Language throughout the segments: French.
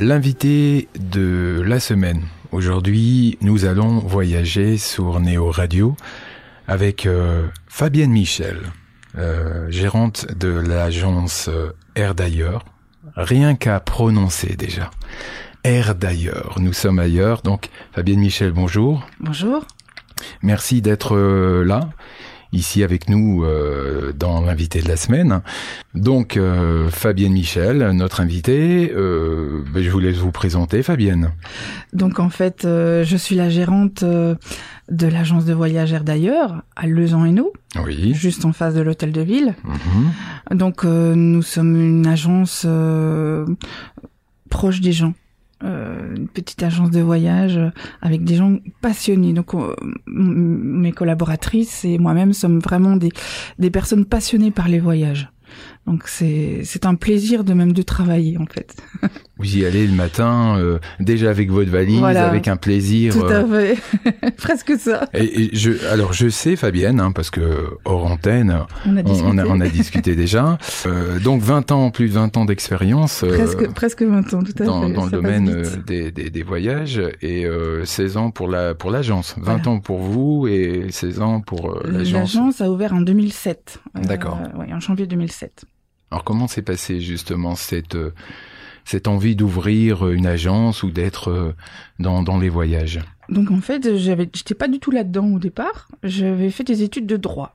L'invité de la semaine. Aujourd'hui, nous allons voyager sur Néo Radio avec euh, Fabienne Michel, euh, gérante de l'agence euh, Air d'ailleurs. Rien qu'à prononcer déjà. Air d'ailleurs. Nous sommes ailleurs. Donc, Fabienne Michel, bonjour. Bonjour. Merci d'être là ici avec nous euh, dans l'invité de la semaine. Donc euh, Fabienne Michel, notre invitée, euh, ben, je vous laisse vous présenter Fabienne. Donc en fait, euh, je suis la gérante euh, de l'agence de voyage Air d'ailleurs à Lezan-Hainaut, Oui. juste en face de l'hôtel de ville. Mhm. Donc euh, nous sommes une agence euh, proche des gens. Euh, une petite agence de voyage euh, avec des gens passionnés. Donc euh, mes collaboratrices et moi-même sommes vraiment des personnes passionnées par les voyages. Donc c'est un plaisir de même de travailler en fait. Vous y allez le matin, euh, déjà avec votre valise, Voilà. avec un plaisir. Tout euh, à fait, presque ça. et, et je, alors je sais Fabienne, hein, parce que hors antenne, On a on, discuté. on a, on a discuté déjà. Euh, donc 20 ans, plus de 20 ans d'expérience. euh, Presque, presque 20 ans, tout à dans, fait. dans le ça domaine euh, des, des, des voyages et euh, 16 ans pour la pour l'agence, 20 Voilà. ans pour vous et 16 ans pour euh, l'agence. L'agence a ouvert en 2007. Euh, D'accord. ouais, en janvier 2007. Alors comment s'est passé justement cette euh, cette envie d'ouvrir une agence ou d'être euh, dans dans les voyages? Donc en fait, j'avais, j'étais pas du tout là-dedans au départ. J'avais fait des études de droit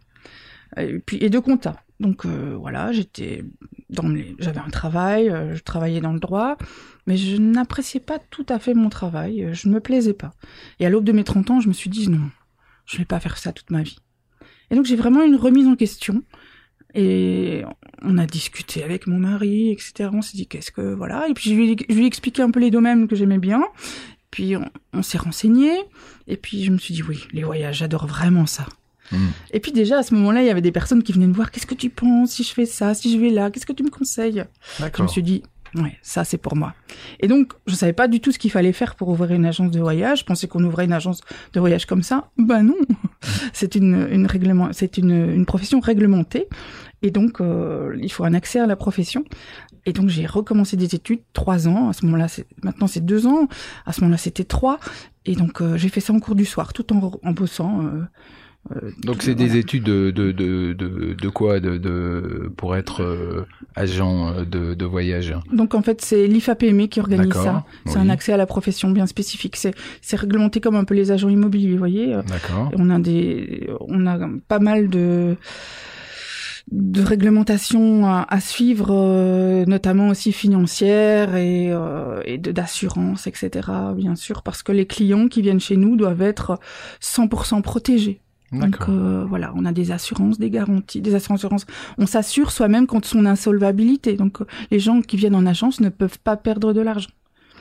et puis et de compta. Donc euh, voilà, j'étais dans j'avais un travail, euh, je travaillais dans le droit, mais je n'appréciais pas tout à fait mon travail. euh, Je ne me plaisais pas. Et à l'aube de mes 30 ans, je me suis dit non, je vais pas faire ça toute ma vie. Et donc j'ai vraiment une remise en question. Et on a discuté avec mon mari, etc. On s'est dit qu'est-ce que voilà. Et puis je lui, ai- je lui ai expliqué un peu les domaines que j'aimais bien. Puis on, on s'est renseigné. Et puis je me suis dit oui, les voyages, j'adore vraiment ça. Hmm. Et puis déjà à ce moment-là, il y avait des personnes qui venaient me voir. Qu'est-ce que tu penses si je fais ça, si je vais là? Qu'est-ce que tu me conseilles? Je me suis dit ouais, ça c'est pour moi. Et donc je savais pas du tout ce qu'il fallait faire pour ouvrir une agence de voyage. Je pensais qu'on ouvrait une agence de voyage comme ça. Ben non, c'est une, une règlement, c'est une, une profession réglementée. Et donc euh, il faut un accès à la profession. Et donc j'ai recommencé des études, trois ans. À ce moment-là, c'est, maintenant c'est deux ans. À ce moment-là, c'était trois. Et donc euh, j'ai fait ça en cours du soir, tout en, en bossant. euh, Donc tout- c'est des études de de de de, quoi de, de pour être euh, agent euh, de de voyage. Donc en fait, c'est l'IFAPME qui organise ça. C'est un accès à la profession bien spécifique. C'est c'est réglementé comme un peu les agents immobiliers, vous voyez. D'accord. On a des, on a pas mal de de réglementations à, à suivre, euh, notamment aussi financières et, euh, et de d'assurance, etc. Bien sûr, parce que les clients qui viennent chez nous doivent être 100% protégés. Donc euh, voilà, on a des assurances, des garanties, des assurances. On s'assure soi-même contre son insolvabilité. Donc euh, les gens qui viennent en agence ne peuvent pas perdre de l'argent.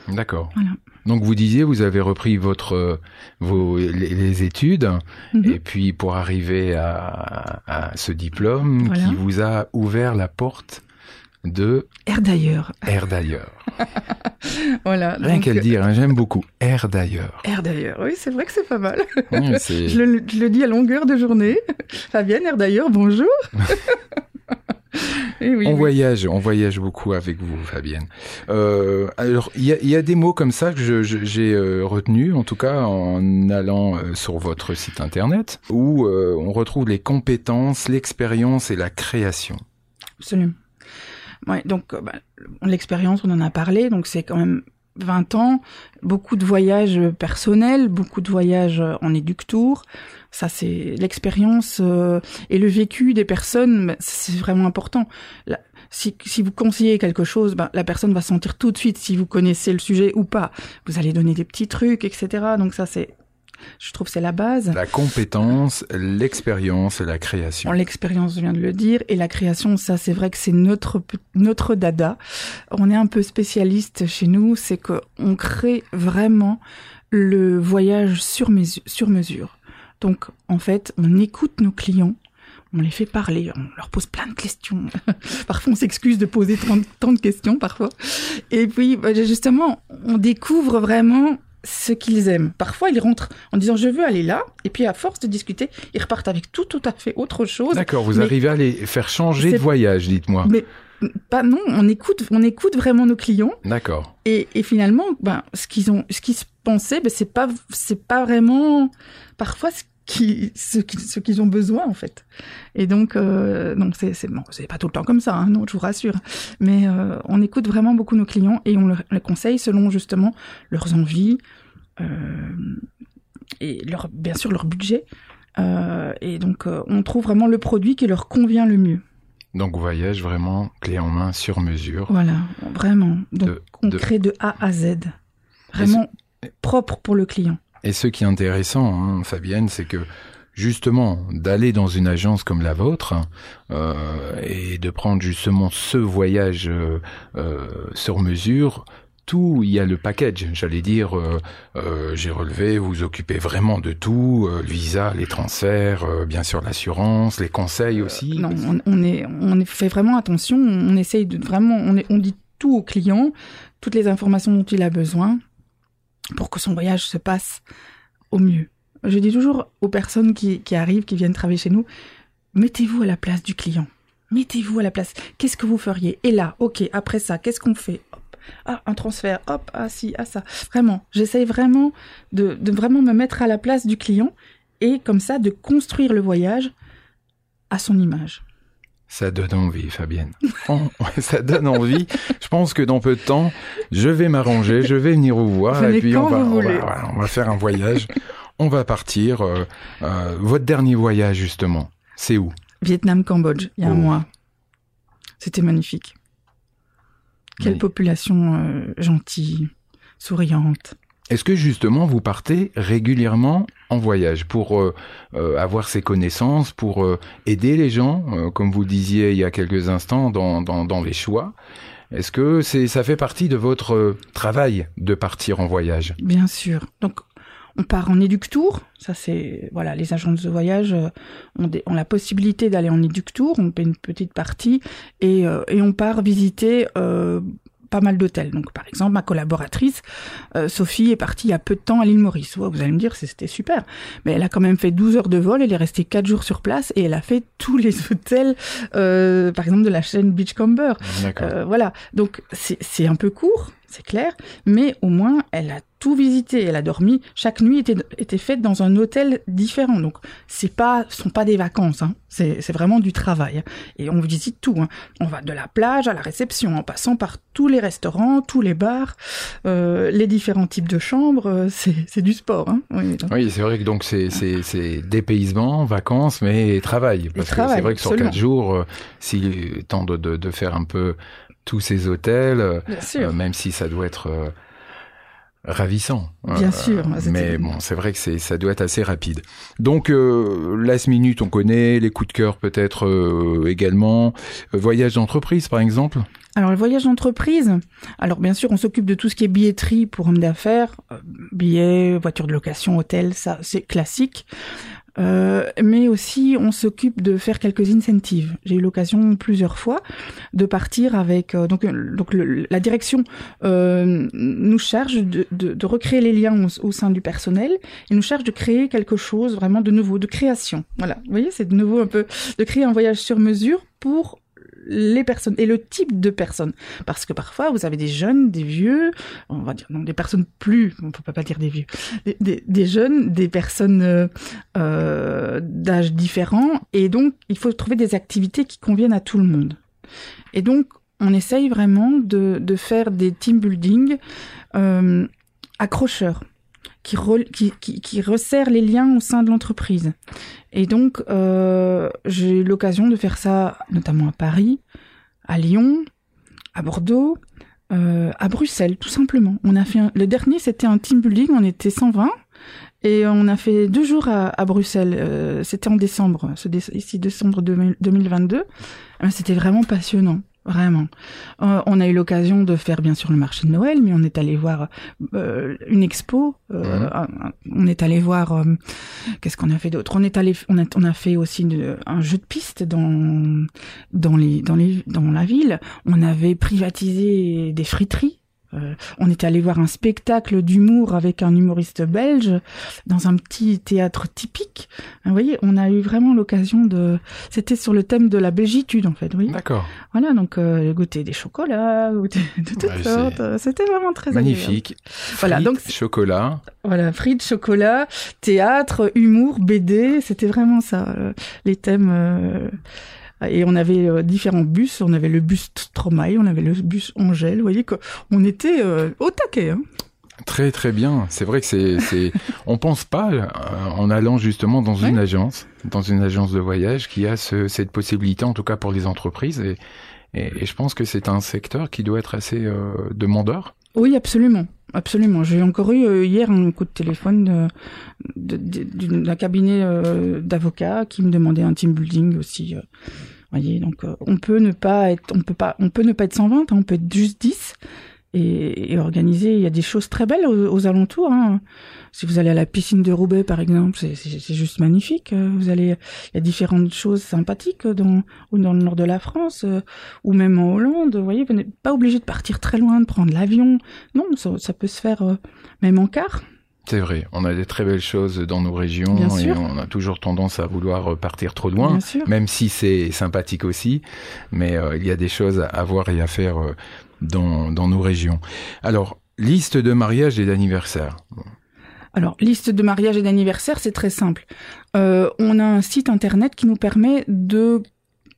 D'accord. Voilà. Donc vous disiez, vous avez repris votre euh, vos les, les études Mhm. et puis pour arriver à, à ce diplôme Voilà. qui vous a ouvert la porte de Air d'ailleurs. Air d'ailleurs. Voilà. Rien donc, qu'à le dire, hein, j'aime beaucoup Air d'ailleurs. Air d'ailleurs. Oui, c'est vrai que c'est pas mal. Oui, c'est- Je le, je le dis à longueur de journée. Fabienne, Air d'ailleurs, bonjour. Et oui, on oui. voyage, on voyage beaucoup avec vous, Fabienne. Euh, alors, il y a, il y a des mots comme ça que je- je- j'ai euh, retenus, en tout cas en allant euh, sur votre site internet, où euh, on retrouve les compétences, l'expérience et la création. Absolument. Ouais, donc euh, bah, l'expérience, on en a parlé, donc c'est quand même 20 ans, beaucoup de voyages personnels, beaucoup de voyages en éductour. Ça, c'est l'expérience euh, et le vécu des personnes, bah, c'est vraiment important. Si, si vous conseillez quelque chose, bah, la personne va sentir tout de suite si vous connaissez le sujet ou pas. Vous allez donner des petits trucs, etc. Donc ça, c'est, je trouve, c'est la base. La compétence, l'expérience et la création. L'expérience, je viens de le dire, et la création, ça, c'est vrai que c'est notre notre dada. On est un peu spécialiste chez nous, c'est que on crée vraiment le voyage sur mesure, sur mesure. Donc, en fait, on écoute nos clients. On les fait parler, on leur pose plein de questions. parfois, on s'excuse de poser tant, tant de questions, parfois. Et puis, bah, justement, on découvre vraiment ce qu'ils aiment. Parfois, ils rentrent en disant je veux aller là, et puis à force de discuter, ils repartent avec tout tout à fait autre chose. D'accord, vous Mais- arrivez à les faire changer de voyage, dites-moi. Mais pas non, on écoute, on écoute vraiment nos clients. D'accord. Et, et finalement, ben, ce qu'ils ont, ce qu'ils pensaient, ben, c'est pas, c'est pas vraiment parfois ce qui, ce qui- ce qu'ils ont besoin en fait. Et donc, euh, donc c'est, c'est bon, c'est pas tout le temps comme ça, hein, non, je vous rassure. Mais euh, on écoute vraiment beaucoup nos clients et on leur, les conseille selon justement leurs envies euh, et leur, bien sûr leur budget. Euh, et donc, on trouve vraiment le produit qui leur convient le mieux. Donc voyage vraiment clé en main sur mesure. Voilà, vraiment. Donc, De- on de- crée de A à Z. Vraiment propre pour le client. Et ce qui est intéressant, hein, Fabienne, c'est que justement d'aller dans une agence comme la vôtre euh, et de prendre justement ce voyage euh, euh, sur mesure. Tout, il y a le package, j'allais dire, euh, euh, j'ai relevé, vous vous occupez vraiment de tout, euh, le visa, les transferts, bien sûr l'assurance, les conseils aussi. Non, on, on est, on est- fait vraiment attention. On essaye de vraiment, on, est, on dit tout au client, toutes les informations dont il a besoin pour que son voyage se passe au mieux. Je dis toujours aux personnes qui, arrivent, qui viennent travailler chez nous, mettez-vous à la place du client. Mettez-vous à la place. Qu'est-ce que vous feriez? Et là, ok, après ça, qu'est-ce qu'on fait? Hop. Ah, un transfert, hop, ah si, ah ça. Vraiment, j'essaye vraiment de, de vraiment me mettre à la place du client et comme ça de construire le voyage à son image. Ça donne envie, Fabienne. Ça donne envie. Je pense que dans peu de temps, je vais m'arranger, je vais venir vous voir Venez et puis on va, vous on, va, voulez. voilà, on va faire un voyage. On va partir. euh, euh, votre dernier voyage, justement, c'est où? Vietnam-Cambodge, il y a un Oh. mois. C'était magnifique. Quelle Oui. population euh, gentille, souriante. Est-ce que justement vous partez régulièrement en voyage pour euh, euh, avoir ces connaissances, pour euh, aider les gens, comme vous disiez il y a quelques instants, dans, dans, dans les choix? Est-ce que c'est ça fait partie de votre travail de partir en voyage? Bien sûr. Donc, on part en éduc-tour. Ça, c'est voilà, les agences de voyage ont, des- ont la possibilité d'aller en éduc-tour. On paie une petite partie et, et on part visiter pas mal d'hôtels. Donc, par exemple, ma collaboratrice euh, Sophie est partie il y a peu de temps à l'île Maurice. Vous allez me dire, c'était super. Mais elle a quand même fait 12 heures de vol. Elle est restée 4 jours sur place et elle a fait tous les hôtels, euh, par exemple, de la chaîne Beachcomber. Euh, voilà, donc c'est un peu court, c'est clair, mais au moins elle a tout visité, elle a dormi. Chaque nuit était, était faite dans un hôtel différent, donc c'est pas, sont pas des vacances, hein. c'est vraiment du travail. hein. Et on visite tout, hein. on va de la plage à la réception, en passant par tous les restaurants, tous les bars, euh, les différents types de chambres, euh, c'est du sport. Hein. Oui, c'est vrai que donc c'est dépaysement, vacances, mais travail. Parce que travail, c'est vrai que sur absolument. quatre jours, euh, s'il tente de de faire un peu tous ces hôtels, euh, euh, même si ça doit être euh, ravissant. Bien sûr, Mais bon, c'est vrai que c'est ça doit être assez rapide. Donc last minute, on connaît les coups de cœur peut-être également. Voyage d'entreprise, par exemple? Alors le voyage d'entreprise, alors bien sûr on s'occupe de tout ce qui est billetterie pour hommes d'affaires, billets, voitures de location, hôtels, ça c'est classique. Euh, mais aussi on s'occupe de faire quelques incentives. J'ai eu l'occasion plusieurs fois de partir avec euh, donc euh, donc le- la direction euh, nous charge de, de, de recréer les liens au, au sein du personnel et nous charge de créer quelque chose vraiment de nouveau, de création. Voilà, vous voyez c'est de nouveau un peu de créer un voyage sur mesure pour les personnes et le type de personnes. Parce que parfois, vous avez des jeunes, des vieux, on va dire, non, des personnes plus, on peut pas dire des vieux, des, des, jeunes, des personnes euh, d'âge différents, et donc il faut trouver des activités qui conviennent à tout le monde. Et donc, on essaye vraiment de, de faire des team building euh, accrocheurs. Qui, re- qui, qui, qui resserrent les liens au sein de l'entreprise. Et donc, euh, j'ai eu l'occasion de faire ça notamment à Paris, à Lyon, à Bordeaux, euh, à Bruxelles, tout simplement. On a fait un- le dernier, c'était un team building, on était 120 et on a fait deux jours à, à Bruxelles. Euh, c'était en décembre, ce ici décembre 2000 2022. Euh, C'était vraiment passionnant. Vraiment. Euh, on a eu l'occasion de faire bien sûr le marché de Noël, mais on est allé voir euh, une expo. euh, on est allé voir euh, Qu'est-ce qu'on a fait d'autre? On est allé, on a, on a fait aussi une- un jeu de piste dans dans les dans les dans la ville. On avait privatisé des friteries. Euh, on était allé voir un spectacle d'humour avec un humoriste belge dans un petit théâtre typique. Vous voyez, on a eu vraiment l'occasion de. C'était sur le thème de la belgitude en fait. Oui. D'accord. Voilà, donc euh, goûter des chocolats, goûter de toutes Ouais, sortes. C'était vraiment très. Magnifique. Voilà, Frites, donc chocolat. voilà, frites, chocolat, théâtre, humour, BD, c'était vraiment ça, euh, les thèmes. euh, Et on avait euh, différents bus, on avait le bus Stromae, on avait le bus Angèle, vous voyez qu'on était euh, au taquet. Hein. Très très bien. C'est vrai que c'est on pense pas euh, en allant justement dans une agence, dans une agence de voyage qui a ce, cette possibilité en tout cas pour les entreprises et et, et je pense que c'est un secteur qui doit être assez demandeur. Oui, absolument. Absolument. J'ai encore eu hier un coup de téléphone de- de- de- d'une- d'un cabinet euh, d'avocats qui me demandait un team building aussi. euh. Donc euh, on peut ne pas être, on peut pas, on peut ne pas être 120, hein, on peut être juste 10 et, organiser. Il y a des choses très belles aux, alentours. Hein. Si vous allez à la piscine de Roubaix, par exemple, c'est- juste magnifique. Euh, Vous allez, il y a différentes choses sympathiques dans ou dans le nord de la France euh, ou même en Hollande. Vous voyez, vous n'êtes pas obligé de partir très loin, de prendre l'avion. Non, ça, peut se faire même en car. C'est vrai, on a des très belles choses dans nos régions Bien et sûr. on a toujours tendance à vouloir euh, partir trop loin. Même si c'est sympathique aussi, mais euh, il y a des choses à voir et à faire euh, dans, dans nos régions. Alors, liste de mariage et d'anniversaire. Alors, liste de mariage et d'anniversaire, c'est très simple. Euh, on a un site internet qui nous permet de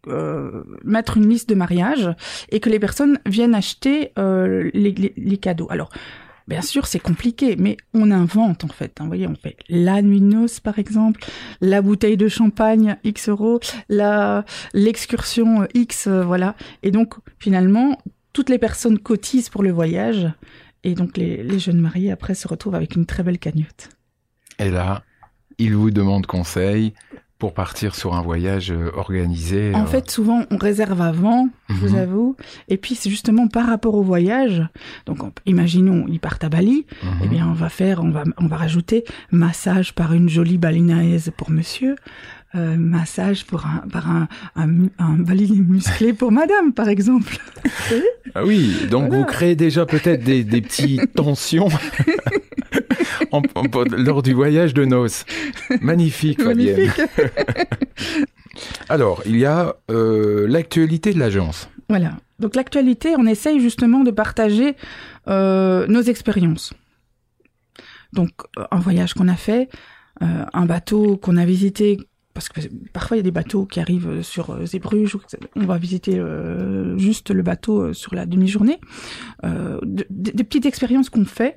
euh, mettre une liste de mariage et que les personnes viennent acheter euh, les, les- les cadeaux. Alors, bien sûr, c'est compliqué, mais on invente en fait. hein. Vous voyez, on fait la nuit de noces, par exemple, la bouteille de champagne X euros, l'excursion X, euh, voilà. Et donc, finalement, toutes les personnes cotisent pour le voyage. Et donc les, les jeunes mariés après se retrouvent avec une très belle cagnotte. Et là, il vous demande conseil pour partir sur un voyage euh, organisé. En euh, fait, souvent on réserve avant, je vous Mhm. avoue. Et puis c'est justement par rapport au voyage. Donc on- imaginons ils partent à Bali, mhm. eh bien on va faire, on va, on va rajouter massage par une jolie balinaise pour monsieur. euh, massage pour un, par un, un, un balinais musclé pour madame, par exemple. Ah oui, donc Voilà. vous créez déjà peut-être des, des petites tensions en- en- lors du voyage de noces. Magnifique, Fabienne. Magnifique. Alors, il y a euh, l'actualité de l'agence. Voilà. Donc l'actualité, on essaye justement de partager euh, nos expériences. Donc euh, un voyage qu'on a fait, euh, un bateau qu'on a visité, parce que parfois il y a des bateaux qui arrivent sur que- on va visiter juste le bateau sur la demi-journée. De- de- des petites expériences qu'on fait,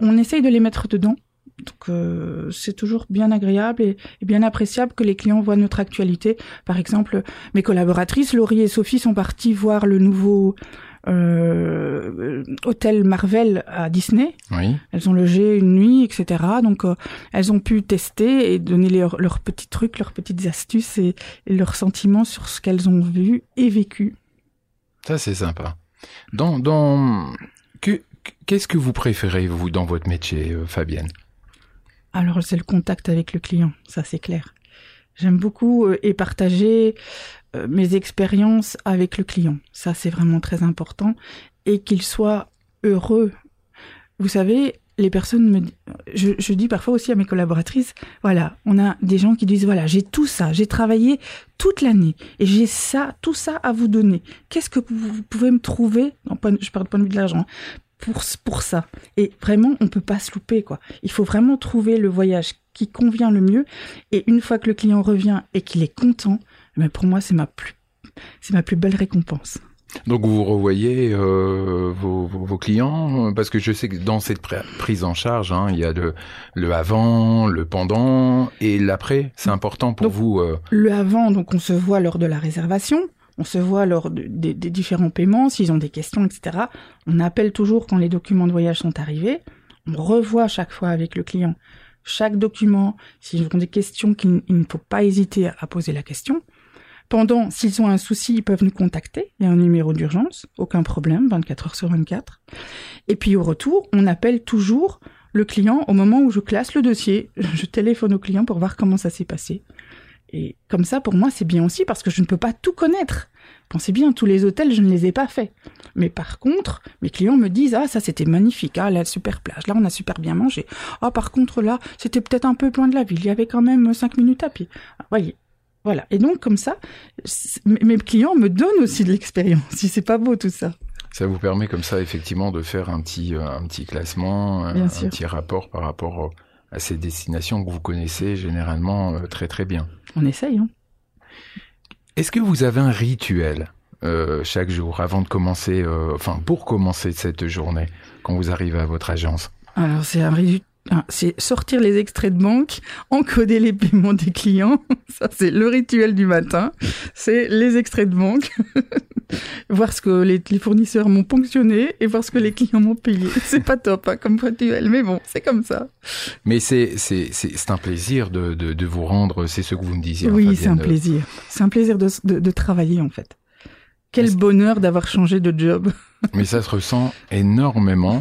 on essaye de les mettre dedans. Donc euh, c'est toujours bien agréable et, et bien appréciable que les clients voient notre actualité. Par exemple, mes collaboratrices, Laurie et Sophie, sont parties voir le nouveau euh, hôtel Marvel à Disney. Oui. Elles ont logé une nuit, etc. Donc, euh, elles ont pu tester et donner leurs leurs petits trucs, leurs petites astuces et, et leurs sentiments sur ce qu'elles ont vu et vécu. Ça, c'est sympa. Dans, dans, que, qu'est-ce que vous préférez, vous, dans votre métier, euh, Fabienne? Alors, c'est le contact avec le client, ça c'est clair. J'aime beaucoup euh, et partager euh, mes expériences avec le client. Ça, c'est vraiment très important. Et qu'il soit heureux. Vous savez, les personnes me... Je, je dis parfois aussi à mes collaboratrices, voilà, on a des gens qui disent, voilà, j'ai tout ça, j'ai travaillé toute l'année et j'ai ça, tout ça à vous donner. Qu'est-ce que vous, pouvez me trouver, je parle point de vue de l'argent, hein, pour, pour ça Et vraiment, on peut pas se louper, quoi. Il faut vraiment trouver le voyage qui convient le mieux. Et une fois que le client revient et qu'il est content, mais pour moi, c'est ma plus, c'est ma plus belle récompense. Donc, vous revoyez euh, vos, clients euh, Parce que je sais que dans cette pr- prise en charge, hein, il y a le, le avant, le pendant et l'après. C'est important pour Donc, vous euh, Le avant, donc on se voit lors de la réservation, on se voit lors de- des- différents paiements, s'ils ont des questions, etc. On appelle toujours quand les documents de voyage sont arrivés. On revoit chaque fois avec le client chaque document. S'ils ont des questions, qu'il il ne faut pas hésiter à poser la question. Pendant, s'ils ont un souci, ils peuvent nous contacter. Il y a un numéro d'urgence, aucun problème, 24 heures sur 24. Et puis au retour, on appelle toujours le client au moment où je classe le dossier. Je téléphone au client pour voir comment ça s'est passé. Et comme ça, pour moi, c'est bien aussi parce que je ne peux pas tout connaître. pensez bien, tous les hôtels, je ne les ai pas faits. Mais par contre, mes clients me disent ah ça c'était magnifique, ah la super plage, là on a super bien mangé. Ah par contre là c'était peut-être un peu loin de la ville, il y avait quand même cinq minutes à pied. Ah, voyez, voilà. Et donc comme ça, mes clients me donnent aussi de l'expérience. Si c'est pas beau tout ça. Ça vous permet comme ça effectivement de faire un petit euh, un petit classement, un, petit rapport par rapport à ces destinations que vous connaissez généralement euh, très très bien. On essaye. Hein. Est-ce que vous avez un rituel euh, chaque jour avant de commencer, euh, enfin pour commencer cette journée quand vous arrivez à votre agence? Alors c'est un rituel ah, c'est sortir les extraits de banque, encoder les paiements des clients. Ça, c'est le rituel du matin. C'est les extraits de banque, voir ce que les, fournisseurs m'ont ponctionné et voir ce que les clients m'ont payé. C'est pas top hein, comme rituel, mais bon, c'est comme ça. Mais c'est c'est c'est un plaisir de, de, de vous rendre. C'est ce que vous me disiez. Hein, oui, c'est un plaisir. C'est un plaisir de, de travailler en fait. Quel bonheur d'avoir changé de job. Mais ça se ressent énormément.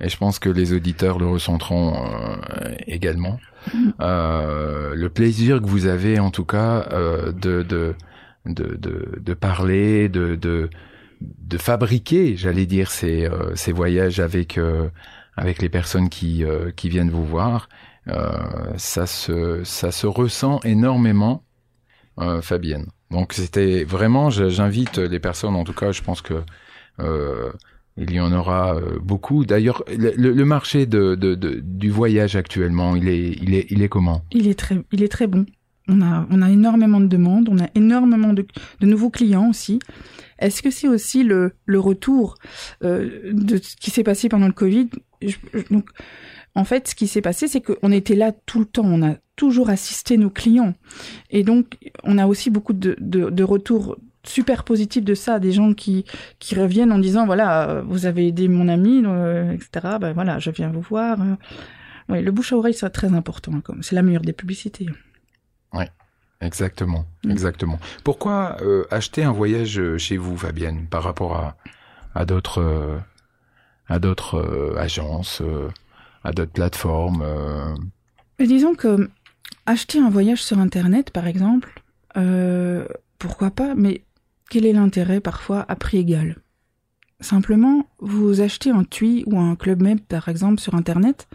Et je pense que les auditeurs le ressentiront euh, également. Euh, le plaisir que vous avez, en tout cas, euh, de, de, de, de, de, parler, de, de, de fabriquer, j'allais dire, ces, euh, ces voyages avec, euh, avec les personnes qui, qui viennent vous voir, ça, se, ça se ressent énormément, Fabienne. Donc c'était vraiment, j'invite les personnes, en tout cas, je pense que il y en aura euh, beaucoup. D'ailleurs, le, marché du voyage actuellement, il est, il est, il est comment? Il est très, il est très bon. On a, on a énormément de demandes, on a énormément de, nouveaux clients aussi. Est-ce que c'est aussi le, le retour euh, de ce qui s'est passé pendant le Covid? Donc, en fait, ce qui s'est passé, c'est qu'on était là tout le temps. On a toujours assisté nos clients, et donc on a aussi beaucoup de, de retours super positif de ça, des gens qui, qui reviennent en disant voilà, euh, vous avez aidé mon ami, euh, etc. Ben voilà, je viens vous voir. Oui, le bouche à oreille, c'est très important. Hein, comme c'est la meilleure des publicités. Oui, exactement, mm. exactement. Pourquoi euh, acheter un voyage chez vous, Fabienne, par rapport à, à d'autres à d'autres agences, à d'autres plateformes Disons que acheter un voyage sur Internet, par exemple, pourquoi pas, mais quel est l'intérêt parfois à prix égal? Simplement, vous achetez un TUI ou un Club Med par exemple sur Internet,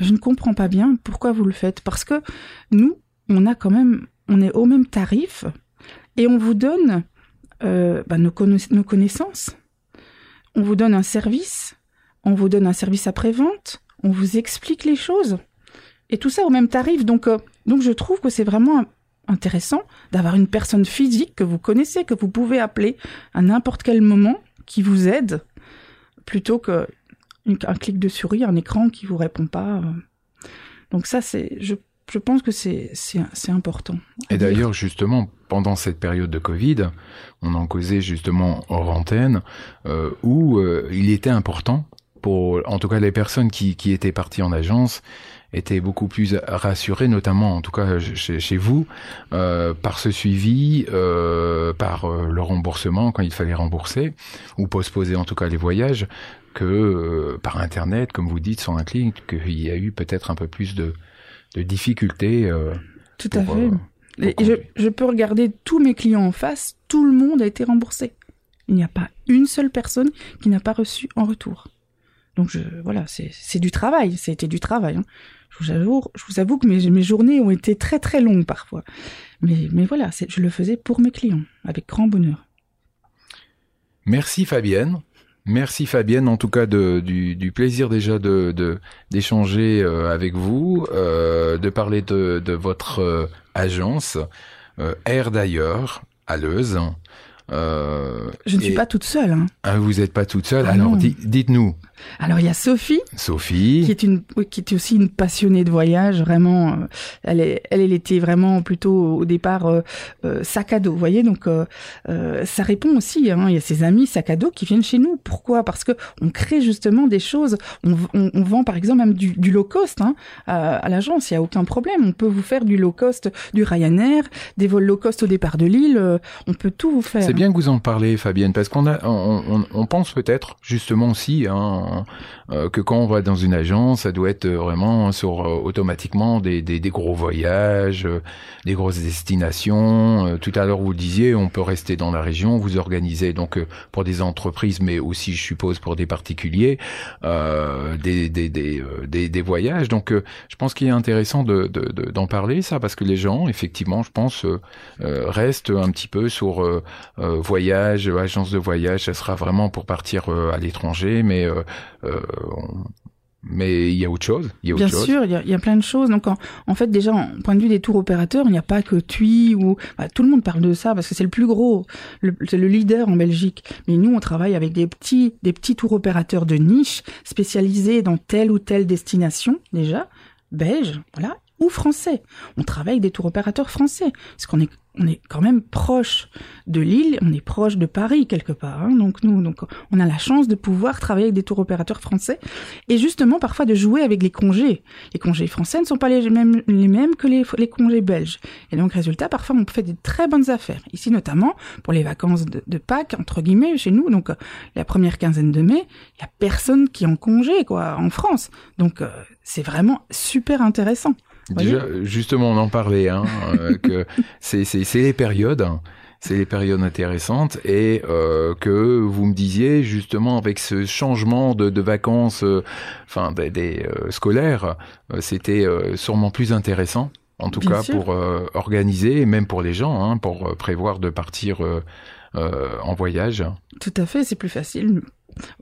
je ne comprends pas bien pourquoi vous le faites. Parce que nous, on a quand même, on est au même tarif et on vous donne euh, bah, nos, connaissances. On vous donne un service, on vous donne un service après-vente, on vous explique les choses. Et tout ça au même tarif. Donc, euh, donc je trouve que c'est vraiment intéressant d'avoir une personne physique que vous connaissez, que vous pouvez appeler à n'importe quel moment, qui vous aide, plutôt que un clic de souris, un écran qui vous répond pas. Donc ça, c'est, je, je pense que c'est, c'est, important. Et d'ailleurs, justement, pendant cette période de Covid, on en causait justement hors antenne, euh, où euh, il était important pour, en tout cas, les personnes qui, qui étaient parties en agence, était beaucoup plus rassuré, notamment en tout cas chez, vous, euh, par ce suivi, euh, par euh, le remboursement quand il fallait rembourser, ou postposer en tout cas les voyages, que euh, par Internet, comme vous dites, sur un clic, qu'il y a eu peut-être un peu plus de, de difficultés. Tout à fait. Et je, je peux regarder tous mes clients en face, tout le monde a été remboursé. Il n'y a pas une seule personne qui n'a pas reçu en retour. Donc je, voilà, c'est du travail, c'était du travail. Hein je vous avoue, que mes, journées ont été très très longues parfois. Mais, mais voilà, je le faisais pour mes clients, avec grand bonheur. Merci Fabienne. Merci Fabienne, en tout cas du, plaisir déjà de d'échanger euh, avec vous, euh, de parler de, votre euh, agence Air d'ailleurs à Leuze. Euh, je ne suis pas toute seule. Hein. Ah, vous n'êtes pas toute seule. Ah Alors dites-nous. Alors il y a Sophie, Sophie, qui est une, qui est aussi une passionnée de voyage. Vraiment, euh, elle est, elle, elle était vraiment plutôt au départ euh, euh sac à dos. Vous voyez, donc ça répond aussi. Hein, il y a ses amis sac à dos qui viennent chez nous. Pourquoi? Parce que on crée justement des choses. On, on, on vend par exemple même du, du low cost hein, à, à l'agence. Il y a aucun problème. On peut vous faire du low cost, du Ryanair, des vols low cost au départ de Lille. on peut tout vous faire. Bien que vous en parlez, Fabienne, parce qu'on a, on, pense peut-être justement aussi hein, euh, que quand on va dans une agence, ça doit être vraiment sur euh, automatiquement des, des, gros voyages, euh, des grosses destinations. tout à l'heure, vous disiez, on peut rester dans la région, vous organisez donc pour des entreprises, mais aussi, je suppose, pour des particuliers, des, des, des, des, voyages. Donc, je pense qu'il est intéressant de, d'en parler, ça, parce que les gens, effectivement, je pense, restent un petit peu sur voyage, agence de voyage. Ça sera vraiment pour partir à l'étranger, mais mais il y a autre chose. Il y a Bien sûr, il y, a, plein de choses. Donc, en, fait, déjà, en point de vue des tours opérateurs, il n'y a pas que TUI ou bah, tout le monde parle de ça parce que c'est le plus gros, c'est le leader en Belgique. Mais nous, on travaille avec des petits, des petits tours opérateurs de niche spécialisés dans telle ou telle destination déjà belge, voilà, ou français. On travaille avec des tours opérateurs français, parce qu'on est on est quand même proche de Lille, on est proche de Paris quelque part. Hein. donc nous, donc on a la chance de pouvoir travailler avec des tours opérateurs français et justement parfois de jouer avec les congés. Les congés français ne sont pas les mêmes, les mêmes que les, congés belges. Et donc résultat, parfois on fait des très bonnes affaires. Ici notamment pour les vacances de, Pâques entre guillemets chez nous, donc la première quinzaine de mai, il y a personne qui est en congé quoi en France. Donc euh, c'est vraiment super intéressant. Déjà, justement, on en parlait, hein, euh, que c'est les périodes. c'est les périodes intéressantes et euh, que vous me disiez justement avec ce changement de, de vacances, euh, enfin des, scolaires, c'était sûrement plus intéressant, en tout cas pour organiser, et même pour les gens, hein, pour prévoir de partir en voyage. Tout à fait, c'est plus facile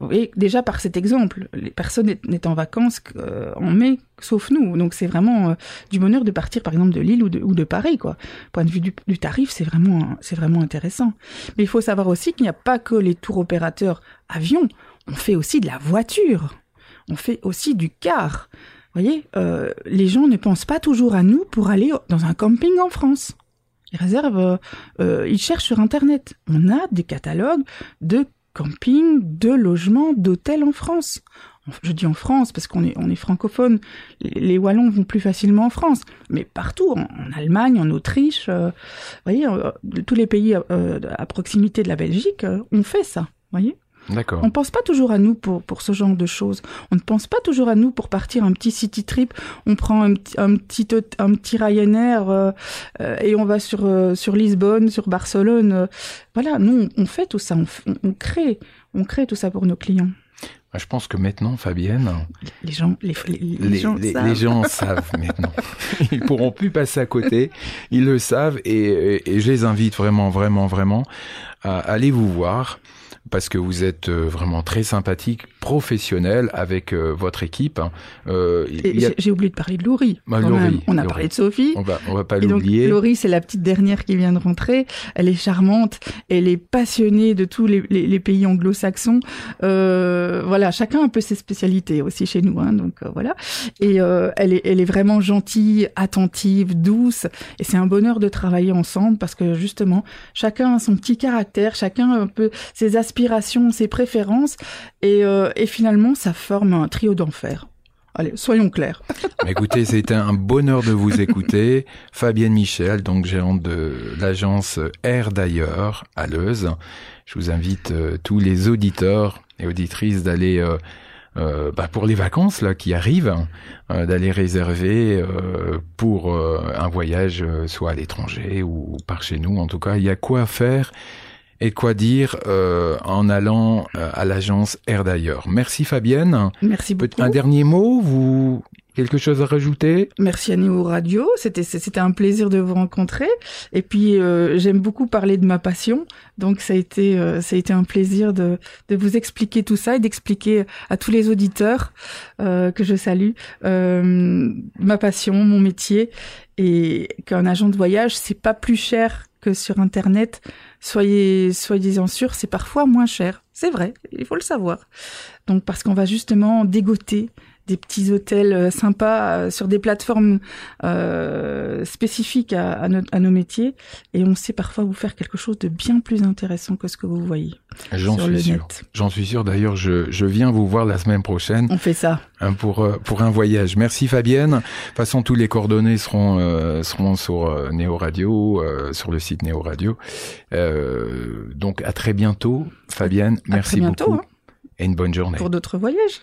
oui, déjà par cet exemple, les personnes n'est en vacances euh, en mai, sauf nous. Donc c'est vraiment euh, du bonheur de partir, par exemple, de Lille ou de, Paris, quoi. Point de vue du, tarif, c'est vraiment, c'est vraiment intéressant. Mais il faut savoir aussi qu'il n'y a pas que les tours opérateurs avions. On fait aussi de la voiture. On fait aussi du car. Vous voyez, euh, les gens ne pensent pas toujours à nous pour aller dans un camping en France. Ils réservent, ils cherchent sur Internet. On a des catalogues de camping, de logements, d'hôtels en France. Je dis en France parce qu'on est, on francophone. Les Wallons vont plus facilement en France, mais partout, en, Allemagne, en Autriche, euh, voyez, euh, tous les pays euh, à proximité de la Belgique, on fait ça, voyez. On pense pas toujours à nous pour, pour ce genre de choses. On ne pense pas toujours à nous pour partir un petit city trip. On prend un, un petit un petit Ryanair euh, euh, et on va sur euh, sur Lisbonne, sur Barcelone. voilà, nous on, fait tout ça, on, on, crée on crée tout ça pour nos clients. Je pense que maintenant, Fabienne, les gens, les, les, gens, savent. les gens savent maintenant. Ils pourront plus passer à côté. Ils le savent et, et je les invite vraiment, vraiment, vraiment à aller vous voir parce que vous êtes euh, vraiment très sympathique, professionnel avec euh, votre équipe. Hein. Euh, j'ai oublié de parler de Laurie. Bah, on a parlé de Sophie. On va, on va pas l'oublier. Laurie, c'est la petite dernière qui vient de rentrer. Elle est charmante. Elle est passionnée de tous les, les, les pays anglo-saxons. Euh, voilà, chacun a un peu ses spécialités aussi chez nous. Hein, donc voilà. Et elle est, elle est vraiment gentille, attentive, douce. Et c'est un bonheur de travailler ensemble parce que justement, chacun a son petit caractère, chacun un peu ses aspirations ses préférences, euh, et, finalement, ça forme un trio d'enfer. Allez, soyons clairs. Écoutez, c'était un bonheur de vous écouter. Fabienne Michel, donc gérante de l'agence Air d'ailleurs à Leuze. Je vous invite euh, tous les auditeurs et auditrices d'aller euh, bah, pour les vacances là qui arrivent, d'aller réserver pour un voyage soit à l'étranger ou par chez nous. En tout cas, il y a quoi faire et quoi dire euh, en allant euh, à l'agence Air d'ailleurs. Merci Fabienne. Merci beaucoup. Un dernier mot, vous quelque chose à rajouter? Merci à Néo Radio, c'était c'était un plaisir de vous rencontrer et puis euh, j'aime beaucoup parler de ma passion. Donc ça a été ça a été un plaisir de de vous expliquer tout ça et d'expliquer à tous les auditeurs que je salue ma passion, mon métier et qu'un agent de voyage c'est pas plus cher que sur internet soyez soyez-en sûrs, c'est parfois moins cher. C'est vrai, il faut le savoir. Donc parce qu'on va justement dégoter des petits hôtels sympas sur des plateformes spécifiques à, à, à, nos métiers, et on sait parfois vous faire quelque chose de bien plus intéressant que ce que vous voyez. J'en suis sûr. J'en suis sûr. D'ailleurs, je, je viens vous voir la semaine prochaine. On fait ça. Hein, pour pour un voyage. Merci Fabienne. De toute façon, tous les coordonnées seront seront sur Néo Radio, sur le site Néo Radio. donc à très bientôt, Fabienne. À merci très bientôt, beaucoup. Hein. Et une bonne journée. Pour d'autres voyages.